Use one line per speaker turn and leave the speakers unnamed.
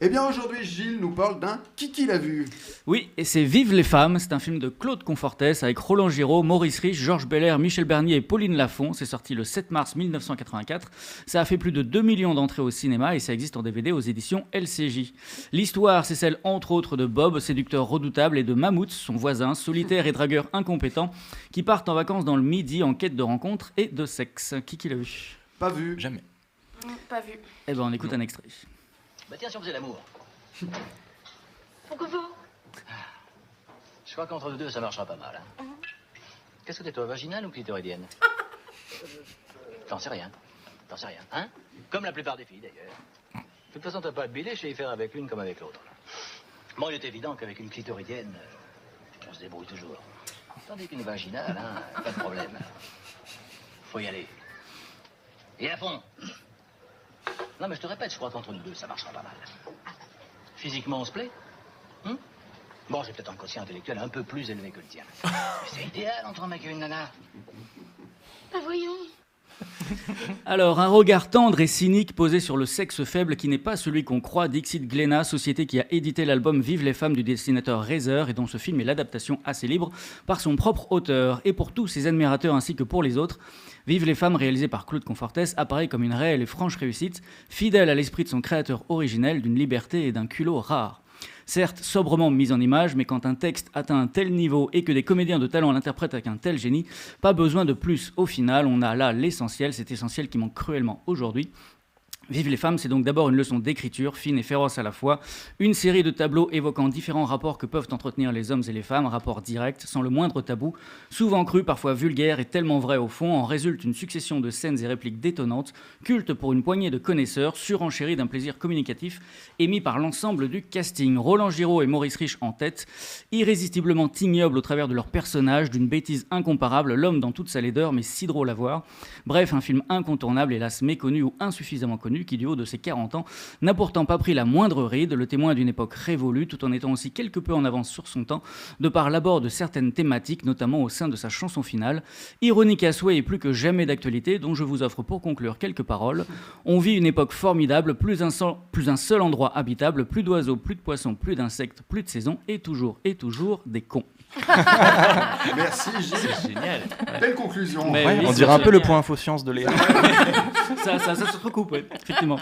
Eh bien aujourd'hui, Gilles nous parle d'un Kiki l'a vu.
Oui, et c'est Vive les femmes, c'est un film de Claude Confortès avec Roland Giraud, Maurice Rich, Georges Belair, Michel Bernier et Pauline Lafont. C'est sorti le 7 mars 1984. Ça a fait plus de 2 millions d'entrées au cinéma et ça existe en DVD aux éditions LCJ. L'histoire, c'est celle entre autres de Bob, séducteur redoutable, et de Mammouth, son voisin, solitaire et dragueur incompétent, qui partent en vacances dans le Midi en quête de rencontres et de sexe. Qui qui l'a vu?
Pas vu.
Jamais.
Pas vu.
Eh ben on écoute un extrait.
Bah tiens, si on faisait l'amour.
Pourquoi vous?
Je crois qu'entre nous deux, ça marchera pas mal. hein. Qu'est-ce que t'es, toi, vaginale ou clitoridienne? J'en sais rien. J'en sais rien, hein? Comme la plupart des filles, d'ailleurs. De toute façon, t'as pas de bidet, je sais y faire avec l'une comme avec l'autre. Bon, il est évident qu'avec une clitoridienne, on se débrouille toujours. Tandis qu'une vaginale, hein, pas de problème. Faut y aller. Et à fond. Non, mais je te répète, je crois qu'entre nous deux, ça marchera pas mal. Physiquement, on se plaît Hein Bon, j'ai peut-être un quotient intellectuel un peu plus élevé que le tien. C'est idéal entre un mec et une nana.
Bah voyons.
Alors, un regard tendre et cynique posé sur le sexe faible qui n'est pas celui qu'on croit, Dixit Glenna, société qui a édité l'album Vive les femmes du dessinateur Razer et dont ce film est l'adaptation assez libre par son propre auteur. Et pour tous ses admirateurs ainsi que pour les autres, Vive les femmes, réalisé par Claude Confortès, apparaît comme une réelle et franche réussite, fidèle à l'esprit de son créateur originel, d'une liberté et d'un culot rare. Certes, sobrement mise en image, mais quand un texte atteint un tel niveau et que des comédiens de talent l'interprètent avec un tel génie, pas besoin de plus. Au final, on a là l'essentiel, cet essentiel qui manque cruellement aujourd'hui. Vive les femmes, c'est donc d'abord une leçon d'écriture, fine et féroce à la fois, une série de tableaux évoquant différents rapports que peuvent entretenir les hommes et les femmes, rapports directs, sans le moindre tabou, souvent crus, parfois vulgaires et tellement vrais au fond, en résulte une succession de scènes et répliques détonnantes, cultes pour une poignée de connaisseurs, surenchéris d'un plaisir communicatif, émis par l'ensemble du casting. Roland Giraud et Maurice Rich en tête, irrésistiblement ignobles au travers de leurs personnages, d'une bêtise incomparable, l'homme dans toute sa laideur, mais si drôle à voir. Bref, un film incontournable, hélas méconnu ou insuffisamment connu, qui du haut de ses 40 ans n'a pourtant pas pris la moindre ride, le témoin d'une époque révolue, tout en étant aussi quelque peu en avance sur son temps, de par l'abord de certaines thématiques, notamment au sein de sa chanson finale. Ironique à souhait et plus que jamais d'actualité, dont je vous offre pour conclure quelques paroles. On vit une époque formidable, plus un, seul, plus un seul endroit habitable, plus d'oiseaux, plus de poissons, plus d'insectes, plus de saisons, et toujours, et toujours des cons.
Merci Gilles.
Génial.
Belle conclusion.
Mais
Ouais,
oui,
on
c'est
dirait un peu le point info science de Léa.
Ça, ça, ça se recoupe, ouais, 敵の